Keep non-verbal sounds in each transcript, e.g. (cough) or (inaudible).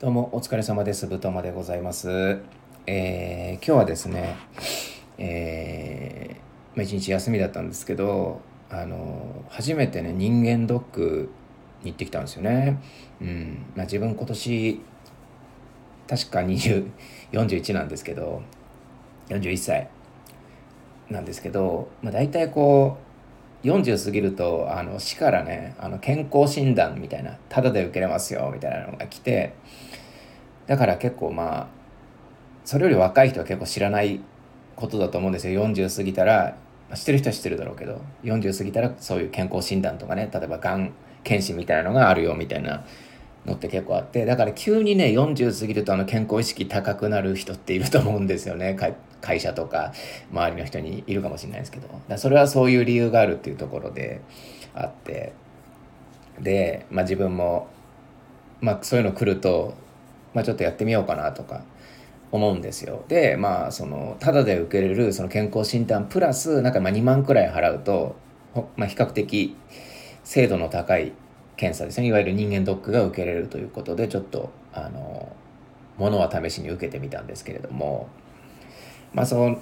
どうもお疲れ様です。ぶとまでございます。えー今日はですね、えー、一日休みだったんですけど、あの初めてね人間ドックに行ってきたんですよね。うん、まあ自分今年確か20 41なんですけど、41歳なんですけど、まあ大体こう40過ぎるとあの市からねあの健康診断みたいなタダで受けれますよみたいなのが来てだから結構まあそれより若い人は結構知らないことだと思うんですよ。40過ぎたら、知ってる人は知ってるだろうけど40過ぎたらそういう健康診断とかね例えばがん検診みたいなのがあるよみたいなのって結構あってだから急にね40過ぎるとあの健康意識高くなる人っていると思うんですよね。会社とか周りの人にいるかもしれないですけど。それはそういう理由があるっていうところであって。で、まあ、自分も、まあ、そういうの来ると、まあ、ちょっとやってみようかなとか思うんですよ。でまあそのただで受けれるその健康診断プラスなんかま2万くらい払うと、まあ、比較的精度の高い検査ですね。いわゆる人間ドックが受けれるということでちょっとあのものは試しに受けてみたんですけれどもまあその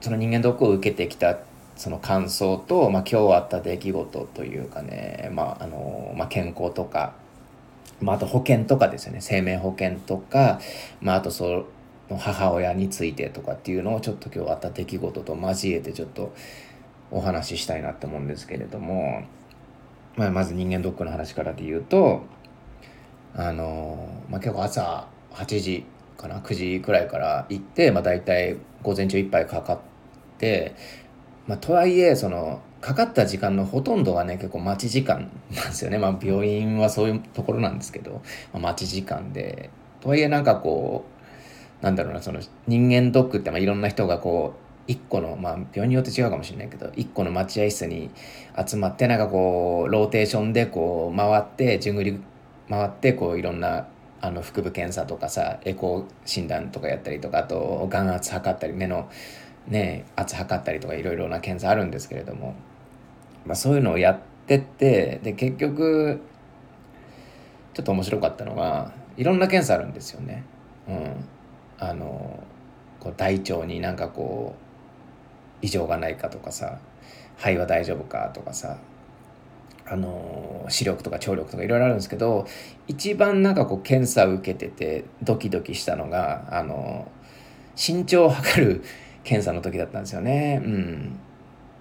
その人間ドックを受けてきたその感想と、まあ、今日あった出来事というかね、まああのまあ、健康とか、まあ、あと保険とかですよね。生命保険とか、まあ、あとその母親についてとかっていうのをちょっと今日あった出来事と交えてちょっとお話ししたいなと思うんですけれども、まあ、まず人間ドックの話からで言うとあの、まあ、結構朝8時かな9時くらいから行って、まあ、大体午前中いっぱいかかって、まあ、とはいえそのかかった時間のほとんどがね結構待ち時間なんですよね、まあ、病院はそういうところなんですけど、まあ、待ち時間で。とはいえなんかこうなんだろうなその人間ドックってまあいろんな人がこう一個のまあ病院によって違うかもしれないけど一個の待合室に集まってなんかこうローテーションでこう回って順繰り回ってこういろんなあの腹部検査とかさエコー診断とかやったりとかあと眼圧測ったり目のね圧測ったりとかいろいろな検査あるんですけれども、まあ、そういうのをやってってで結局ちょっと面白かったのがいろんな検査あるんですよね。うん、あのこう大腸になんかこう異常がないかとかさ肺は大丈夫かとかさあの視力とか聴力とかいろいろあるんですけど一番なんかこう検査を受けててドキドキしたのがあの身長を測る検査の時だったんですよね。うん、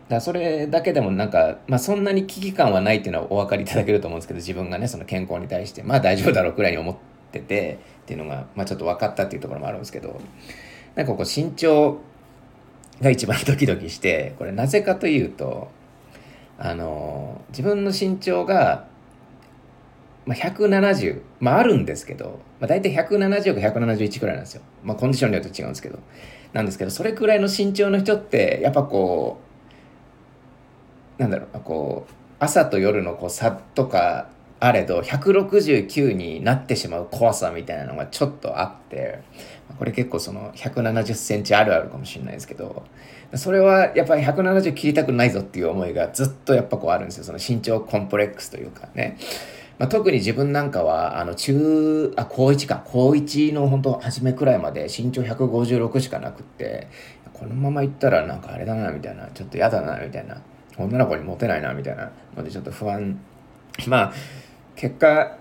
だそれだけでもなんか、まあ、そんなに危機感はないっていうのはお分かりいただけると思うんですけど自分がねその健康に対してまあ大丈夫だろうくらいに思っててっていうのが、まあ、ちょっと分かったっていうところもあるんですけどなんかこう身長が一番ドキドキしてこれなぜかというとあの自分の身長が、まあ、170まああるんですけど、まあ、大体170か171くらいなんですよ、まあ、コンディションによって違うんですけど。なんですけどそれくらいの身長の人ってやっぱこうなんだろうこう朝と夜のこう差とかあれど169になってしまう怖さみたいなのがちょっとあってこれ結構その170センチあるあるかもしれないですけどそれはやっぱり170切りたくないぞっていう思いがずっとやっぱこうあるんですよ。その身長コンプレックスというかね、まあ、特に自分なんかはあの中あ高1か高1の本当初めくらいまで身長156しかなくってこのままいったらなんかあれだなみたいなちょっと嫌だなみたいな女の子にモテないなみたいなのでちょっと不安。まあ結果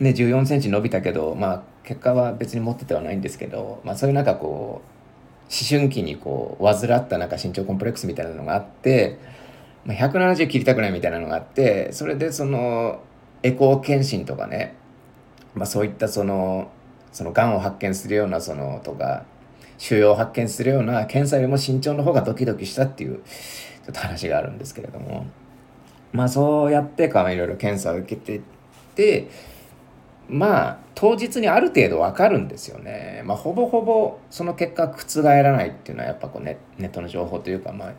ね14センチ伸びたけどまあ結果は別に持っててはないんですけど、まあ、そういうなんかこう思春期にこう患ったなんか身長コンプレックスみたいなのがあって、まあ、170切りたくないみたいなのがあってそれでそのエコー検診とかね、まあ、そういったそのそのがんを発見するようなそのとか腫瘍を発見するような検査よりも身長の方がドキドキしたっていうちょっと話があるんですけれどもまあそうやってかいろいろ検査を受けてってまあ当日にある程度わかるんですよね。まあほぼほぼその結果覆らないっていうのはやっぱこうネネットの情報というかまあ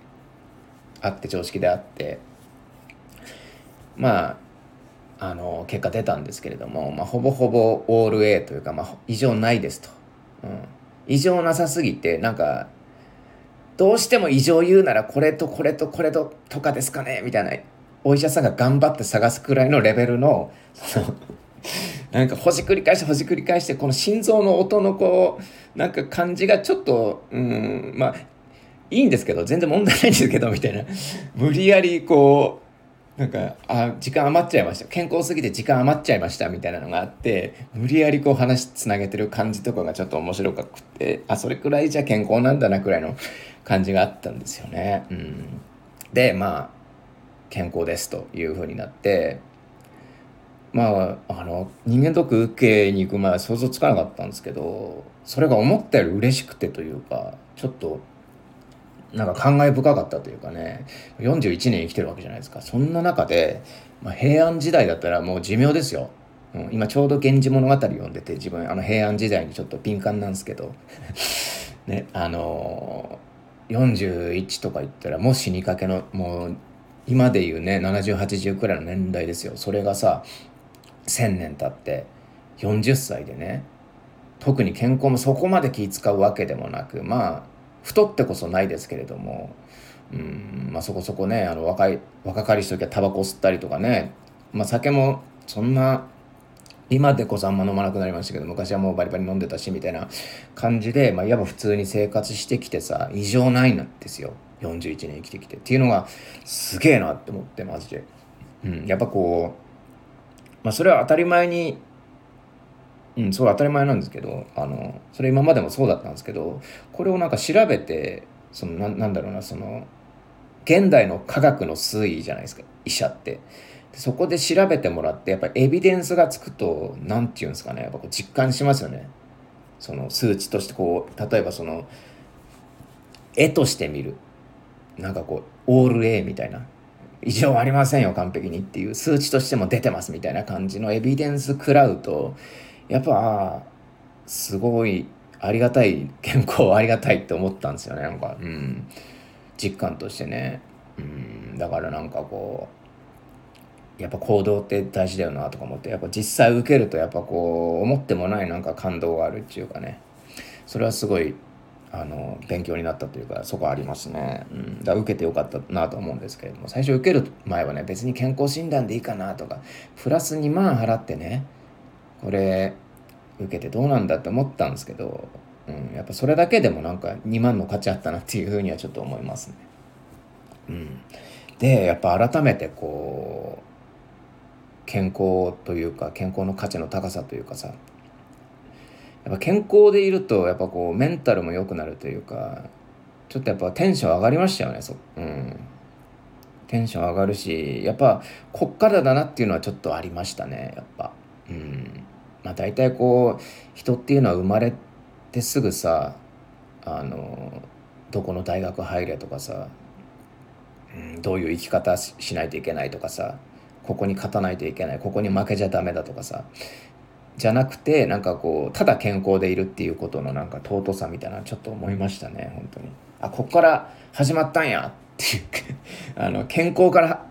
あって常識であってまああの結果出たんですけれども、まあ、ほぼほぼオール A というか、まあ、異常ないですと、うん、異常なさすぎてなんかどうしても異常言うならこれとこれとこれととかですかねみたいなお医者さんが頑張って探すくらいのレベルのその (laughs) なんかほじくり返してほじくり返してこの心臓の音のこうなんか感じがちょっとうんまあいいんですけど全然問題ないんですけどみたいな。無理やりこうなんかあ時間余っちゃいました健康すぎて時間余っちゃいましたみたいなのがあって無理やりこう話つなげてる感じとかがちょっと面白くてあそれくらいじゃ健康なんだなくらいの感じがあったんですよね。うん、でまあ健康ですというふうになってまああの人間ドック受けに行く前は想像つかなかったんですけどそれが思ったより嬉しくてというかちょっとなんか感慨深かったというかね41年生きてるわけじゃないですか。そんな中で、まあ、平安時代だったらもう寿命ですよ、うん、今ちょうど「源氏物語」読んでて自分あの平安時代にちょっと敏感なんですけど。(laughs) ねあのー、41とか言ったらもう死にかけのもう今でいうね7080くらいの年代ですよ。それがさ1,000年経って40歳でね特に健康もそこまで気使うわけでもなくまあ太ってこそないですけれどもうんまあそこそこねあの若い若かりし時はタバコ吸ったりとかねまあ酒もそんな今でこそあんま飲まなくなりましたけど昔はもうバリバリ飲んでたしみたいな感じで、まあ、いわば普通に生活してきてさ異常ないんですよ。41年生きてきて。っていうのがすげえなって思ってマジで、うん、やっぱこうまあそれは当たり前にうんそう当たり前なんですけどあのそれ今までもそうだったんですけどこれをなんか調べてそのななんだろうなその現代の科学の推移じゃないですか医者って。そこで調べてもらってやっぱりエビデンスがつくと何て言うんですかねやっぱこう実感しますよね。その数値としてこう例えばその絵として見る。なんかこうオール A みたいな。異常ありませんよ完璧にっていう数値としても出てますみたいな感じのエビデンス食らうとやっぱすごいありがたい健康ありがたいって思ったんですよねなんか。うん。実感としてね。うん。だからなんかこうやっぱ行動って大事だよなとか思ってやっぱ実際受けるとやっぱこう思ってもないなんか感動があるっていうかね。それはすごいあの勉強になったというかそこありますね、うん、だ受けてよかったなと思うんですけれども最初受ける前はね別に健康診断でいいかなとかプラス2万払ってねこれ受けてどうなんだって思ったんですけど、うん、やっぱそれだけでもなんか2万の価値あったなっていうふうにはちょっと思いますね。うん、でやっぱ改めてこう健康というか健康の価値の高さというかさやっぱ健康でいるとやっぱこうメンタルも良くなるというかちょっとやっぱテンション上がりましたよねそうん。テンション上がるしやっぱこっからだなっていうのはちょっとありましたねやっぱ。うん。まあ大体こう人っていうのは生まれてすぐさあのどこの大学入れとかさ、うん、どういう生き方しないといけないとかさここに勝たないといけないここに負けちゃダメだとかさじゃなくてなんかこうただ健康でいるっていうことのなんか尊さみたいなちょっと思いましたね本当に。あこっから始まったんやっていう (laughs) あの健康から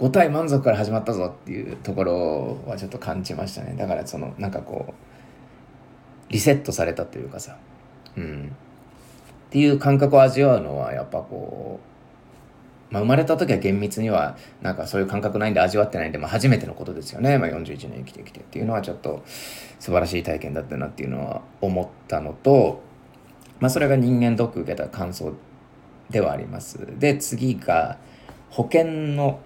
五体満足から始まったぞっていうところはちょっと感じましたね。だからそのなんかこうリセットされたというかさ。うん。っていう感覚を味わうのはやっぱこうまあ、生まれた時は厳密にはなんかそういう感覚ないんで味わってないんで、まあ、初めてのことですよね、まあ、41年生きてきてっていうのはちょっと素晴らしい体験だったなっていうのは思ったのと、まあ、それが人間ドック受けた感想ではあります。で次が保険の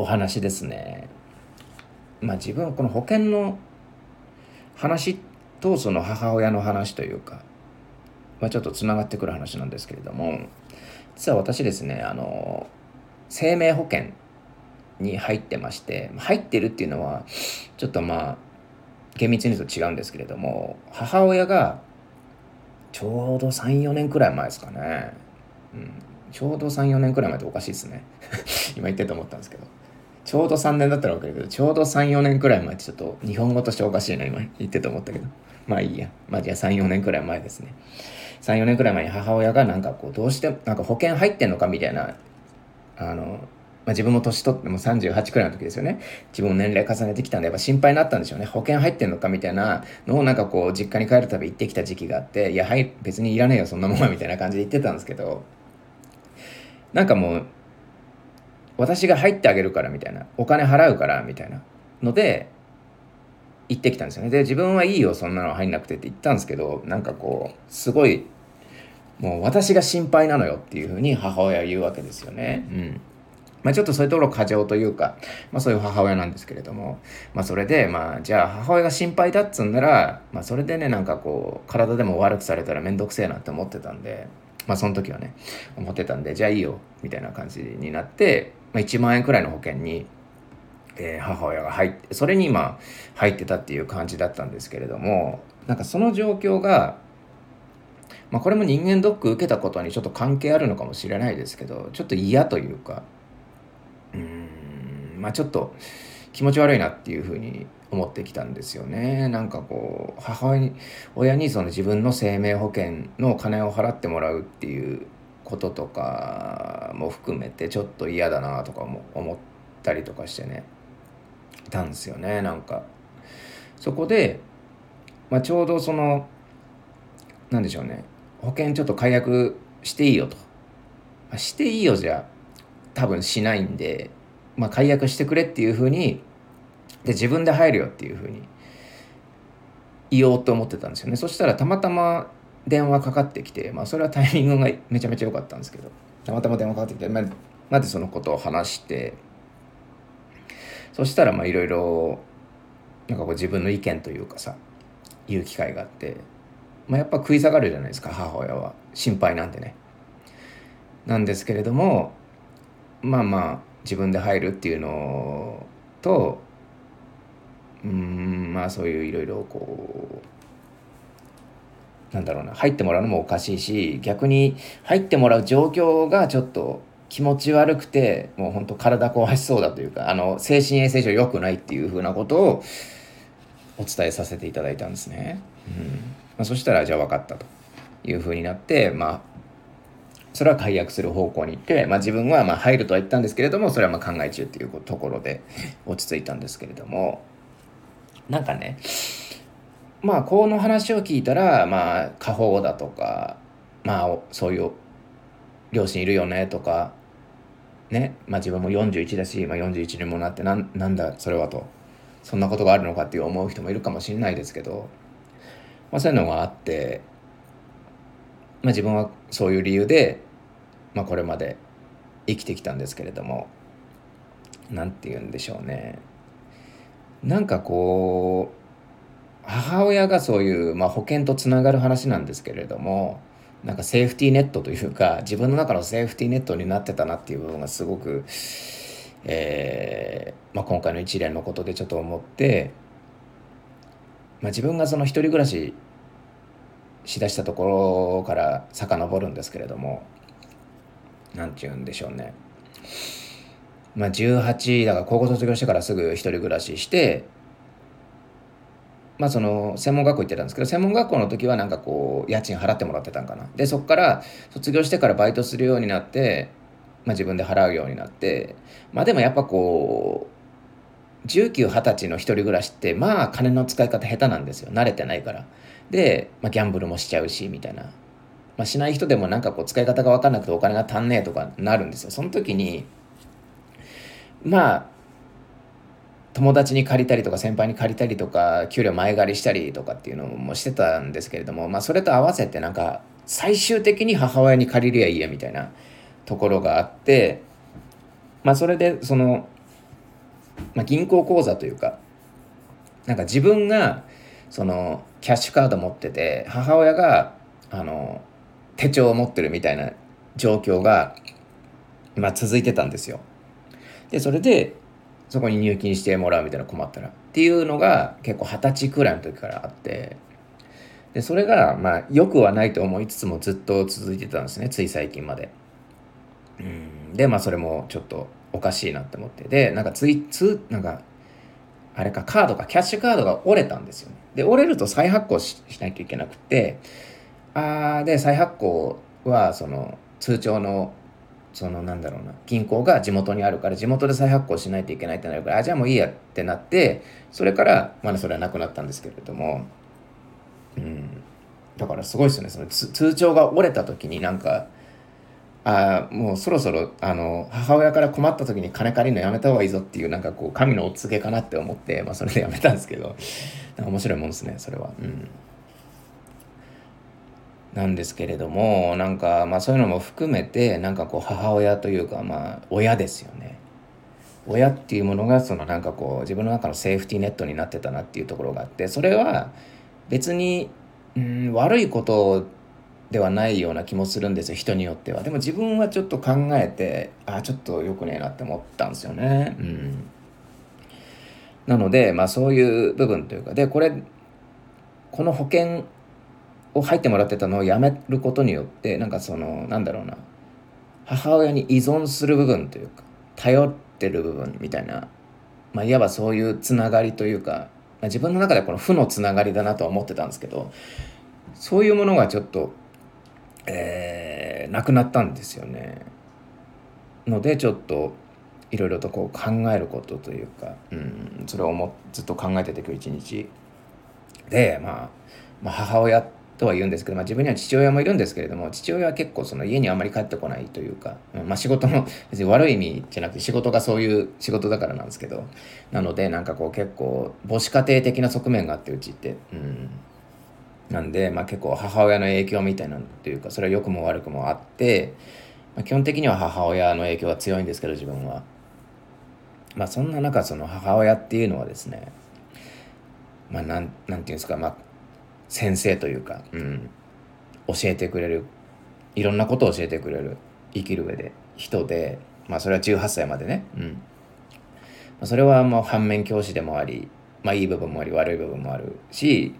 お話ですね。まあ自分はこの保険の話とその母親の話というか、まあ、ちょっとつながってくる話なんですけれども実は私ですねあの生命保険に入ってまして入ってるっていうのはちょっとまあ厳密に言うと違うんですけれども母親がちょうど34年くらい前ですかね、うん、ちょうど34年くらい前っておかしいですね。(laughs) 今言ってると思ったんですけど。ちょうど3年だったら分かるけどちょうど34年くらい前ってちょっと日本語としておかしいな今言ってと思ったけど。まあいいや。まあじゃあ34年くらい前ですね。34年くらい前に母親がなんかこうどうしてなんか保険入ってんのかみたいなあの、まあ、自分も年取っても38くらいの時ですよね。自分も年齢重ねてきたんでやっぱ心配になったんでしょうね。保険入ってんのかみたいなのをなんかこう実家に帰るたび言ってきた時期があっていやはい別にいらねえよそんなもんはみたいな感じで言ってたんですけど。なんかもう私が入ってあげるからみたいなお金払うからみたいなので行ってきたんですよねで自分はいいよそんなの入んなくてって言ったんですけどなんかこうすごいもう私が心配なのよっていうふうに母親は言うわけですよね。うんまあ、ちょっとそういうところ過剰というか、まあ、そういう母親なんですけれども、まあ、それで、まあ、じゃあ母親が心配だっつんなら、まあ、それでねなんかこう体でも悪くされたら面倒くせえなって思ってたんで、まあ、その時はね思ってたんでじゃあいいよみたいな感じになって、まあ、1万円くらいの保険に、えー、母親が入ってそれに今入ってたっていう感じだったんですけれどもなんかその状況がまあ、これも人間ドック受けたことにちょっと関係あるのかもしれないですけどちょっと嫌というかうんまあちょっと気持ち悪いなっていうふうに思ってきたんですよね。なんかこう母親に親にその自分の生命保険のお金を払ってもらうっていうこととかも含めてちょっと嫌だなとかも思ったりとかしてね。いたんですよねなんか。そこで、まあ、ちょうどその何でしょうね。保険ちょっと解約していいよと。あ。していいよじゃ多分しないんで、まあ、解約してくれっていうふうにで自分で入るよっていうふうに言おうと思ってたんですよね。そしたらたまたま電話かかってきて、まあ、それはタイミングがめちゃめちゃ良かったんですけどたまたま電話かかってきて、ま、まずそのことを話してそしたらいろいろなんかこう自分の意見というかさ言う機会があってまあ、やっぱ食い下がるじゃないですか母親は心配なんでね。なんですけれどもまあまあ自分で入るっていうのとうんまあそういういろいろこうなんだろうな入ってもらうのもおかしいし逆に入ってもらう状況がちょっと気持ち悪くてもうほんと体壊しそうだというかあの精神衛生上良くないっていうふうなことをお伝えさせていただいたんですね。うんまあ、そしたらじゃあ分かったというふうになってまあそれは解約する方向に行って、まあ、自分はま入るとは言ったんですけれどもそれはま考え中っていうところで落ち着いたんですけれどもなんかねまあこの話を聞いたらまあ過保護だとかまあそういう両親いるよねとかねまあ自分も41だし、まあ、41にもなってなんなんだそれはとそんなことがあるのかって思う人もいるかもしれないですけどまあ、そういうのがあって、まあ、自分はそういう理由で、まあ、これまで生きてきたんですけれども何て言うんでしょうね。なんかこう母親がそういう、まあ、保険とつながる話なんですけれどもなんかセーフティーネットというか自分の中のセーフティーネットになってたなっていう部分がすごく、えーまあ、今回の一連のことでちょっと思ってまあ、自分がその一人暮らししだしたところから遡るんですけれども何て言うんでしょうね。まあ18だから高校卒業してからすぐ一人暮らししてまあその専門学校行ってたんですけど専門学校の時はなんかこう家賃払ってもらってたんかな。でそこから卒業してからバイトするようになってまあ自分で払うようになってまあでもやっぱこう1920歳の一人暮らしってまあ金の使い方下手なんですよ。慣れてないから。で、まあ、ギャンブルもしちゃうしみたいな、まあ、しない人でもなんかこう使い方が分かんなくてお金が足んねえとかなるんですよ。その時にまあ友達に借りたりとか先輩に借りたりとか給料前借りしたりとかっていうのもしてたんですけれどもまあそれと合わせてなんか最終的に母親に借りりゃいいやみたいなところがあってまあそれでそのまあ、銀行口座というかなんか自分がそのキャッシュカード持ってて母親があの手帳を持ってるみたいな状況が、まあ、続いてたんですよ。でそれでそこに入金してもらうみたいな困ったらっていうのが結構二十歳くらいの時からあってでそれがまあ良くはないと思いつつもずっと続いてたんですねつい最近まで。うん。でまあそれもちょっとおかしいなって思って。でなんかツイツなんかあれかカードがキャッシュカードが折れたんですよね。で折れると再発行しないといけなくて。ああで再発行はその通帳のそのなんだろうな銀行が地元にあるから地元で再発行しないといけないってなるからあじゃあもういいやってなってそれからまだそれはなくなったんですけれどもうん。だからすごいですよね。その通帳が折れた時になんかあもうそろそろあの母親から困った時に金借りるのやめた方がいいぞっていうなんかこう神のお告げかなって思って、まあ、それでやめたんですけど面白いもんですねそれは。うん。なんですけれどもなんかまあそういうのも含めてなんかこう母親というかまあ親ですよね。親っていうものがそのなんかこう自分の中のセーフティーネットになってたなっていうところがあってそれは別にうん悪いことではないような気もするんですよ人によっては。でも自分はちょっと考えてああちょっとよくねえなって思ったんですよね。うん。なのでまあそういう部分というか。でこれこの保険を入ってもらってたのをやめることによってなんかそのなんだろうな母親に依存する部分というか頼ってる部分みたいな、まあ、いわばそういうつながりというか、まあ、自分の中でこの負のつながりだなとは思ってたんですけどそういうものがちょっとえー、なくなったんですよね。のでちょっといろいろとこう考えることというか、うん、それをもずっと考えてて今日一日で、まあ、まあ母親とは言うんですけど、まあ、自分には父親もいるんですけれども父親は結構その家にあんまり帰ってこないというか、まあ、仕事の (laughs) 別に悪い意味じゃなくて仕事がそういう仕事だからなんですけどなのでなんかこう結構母子家庭的な側面があってうちって、うん、なんで、まあ、結構母親の影響みたいなというかそれは良くも悪くもあって、まあ、基本的には母親の影響は強いんですけど自分は。まあそんな中その母親っていうのはですねまあなんなんていうんですかまあ先生というか、うん、教えてくれる。いろんなことを教えてくれる。生きる上で。人で。まあそれは18歳までね、うん。まあ、それはもう反面教師でもありまあいい部分もあり悪い部分もあるし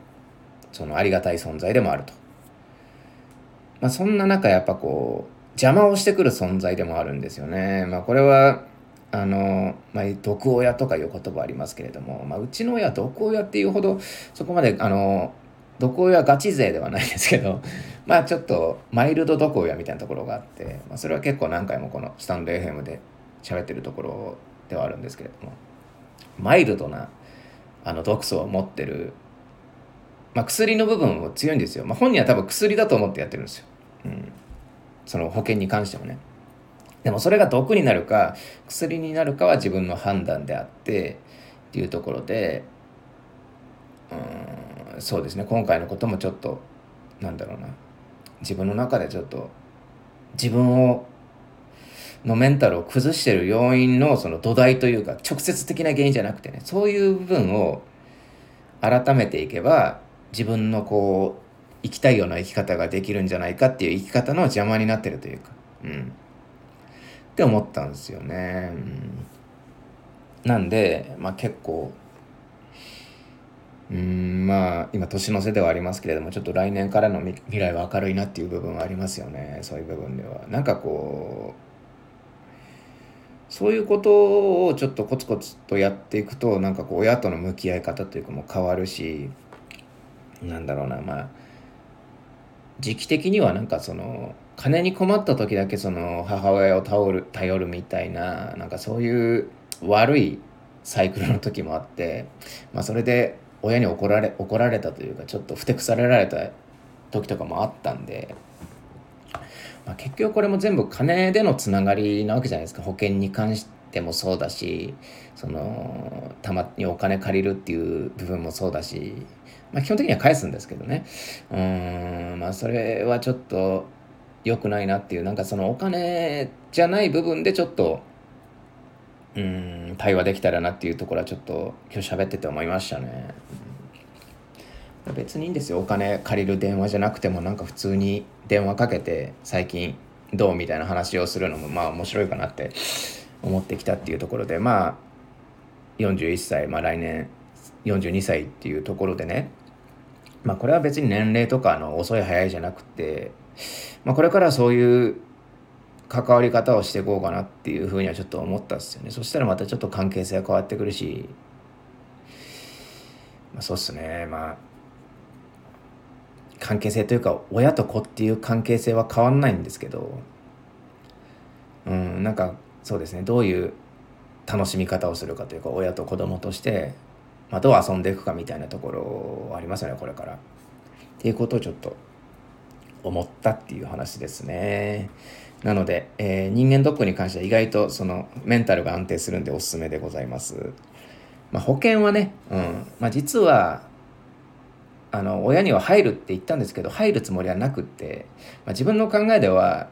そのありがたい存在でもあると。まあ、そんな中やっぱこう邪魔をしてくる存在でもあるんですよね。まあ、これはあの、まあ、毒親とかいう言葉ありますけれども、まあ、うちの親毒親っていうほどそこまであの毒親ガチ勢ではないですけど (laughs) まあちょっとマイルド毒親みたいなところがあって、まあ、それは結構何回もこのスタンド FM で喋ってるところではあるんですけれどもマイルドなあの毒素を持ってるまあ、薬の部分も強いんですよ。まあ、本人は多分薬だと思ってやってるんですよ。うん。その保険に関してもね。でもそれが毒になるか薬になるかは自分の判断であってっていうところでうんそうですね今回のこともちょっとなんだろうな自分の中でちょっと自分をのメンタルを崩してる要因のその土台というか直接的な原因じゃなくてねそういう部分を改めていけば自分のこう生きたいような生き方ができるんじゃないかっていう生き方の邪魔になってるというか、うん。って思ったんですよね。うん、なんで、まあ結構、うん、まあ今年の瀬ではありますけれども、ちょっと来年からの未来は明るいなっていう部分はありますよね。そういう部分では。なんかこう、そういうことをちょっとコツコツとやっていくとなんかこう親との向き合い方というかも変わるしなんだろうなまあ時期的にはなんかその金に困った時だけその母親を頼る頼るみたいななんかそういう悪いサイクルの時もあって、まあ、それで親に怒られ怒られたというかちょっとふてくされられた時とかもあったんで、まあ、結局これも全部金でのつながりなわけじゃないですか保険に関してもそうだしそのたまにお金借りるっていう部分もそうだしまあ、基本的には返すんですけどねうんまあそれはちょっと良くないなっていうなんかそのお金じゃない部分でちょっとうん対話できたらなっていうところはちょっと今日喋ってて思いましたね。別にいいんですよ。お金借りる電話じゃなくてもなんか普通に電話かけて最近どうみたいな話をするのもまあ面白いかなって思ってきたっていうところでまあ41歳まあ来年42歳っていうところでねまあこれは別に年齢とかの遅い早いじゃなくて、まあ、これからそういう関わり方をしていこうかなっていうふうにはちょっと思ったんですよね。そしたらまたちょっと関係性が変わってくるし、まあ、そうっすね。まあ関係性というか親と子っていう関係性は変わんないんですけどうんなんかそうですねどういう楽しみ方をするかというか親と子供としてまあ、どう遊んでいくかみたいなところありますよねこれから。っていうことをちょっと思ったっていう話ですね。なので、えー、人間ドックに関しては意外とそのメンタルが安定するんでおすすめでございます。まあ、保険はね、うんまあ、実はあの親には入るって言ったんですけど入るつもりはなくって、まあ、自分の考えでは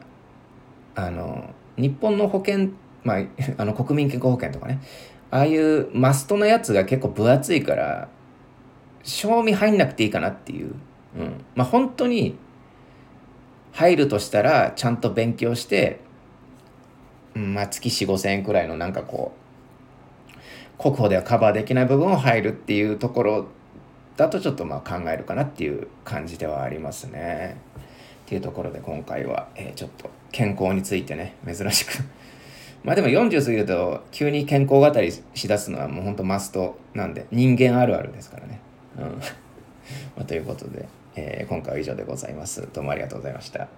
あの日本の保険、まあ、(laughs) あの国民健康保険とかねああいうマストなやつが結構分厚いから賞味入んなくていいかなっていう、うん、まあ本当に入るとしたらちゃんと勉強して、うん、まあ月4 5千円くらいのなんかこう国保ではカバーできない部分を入るっていうところだとちょっとまあ考えるかなっていう感じではありますね。っていうところで今回は、えー、ちょっと健康についてね珍しく (laughs) まあでも40過ぎると急に健康語りしだすのはもうほんとマストなんで人間あるあるですからね。うん (laughs) まあ、ということで、えー、今回は以上でございます。どうもありがとうございました。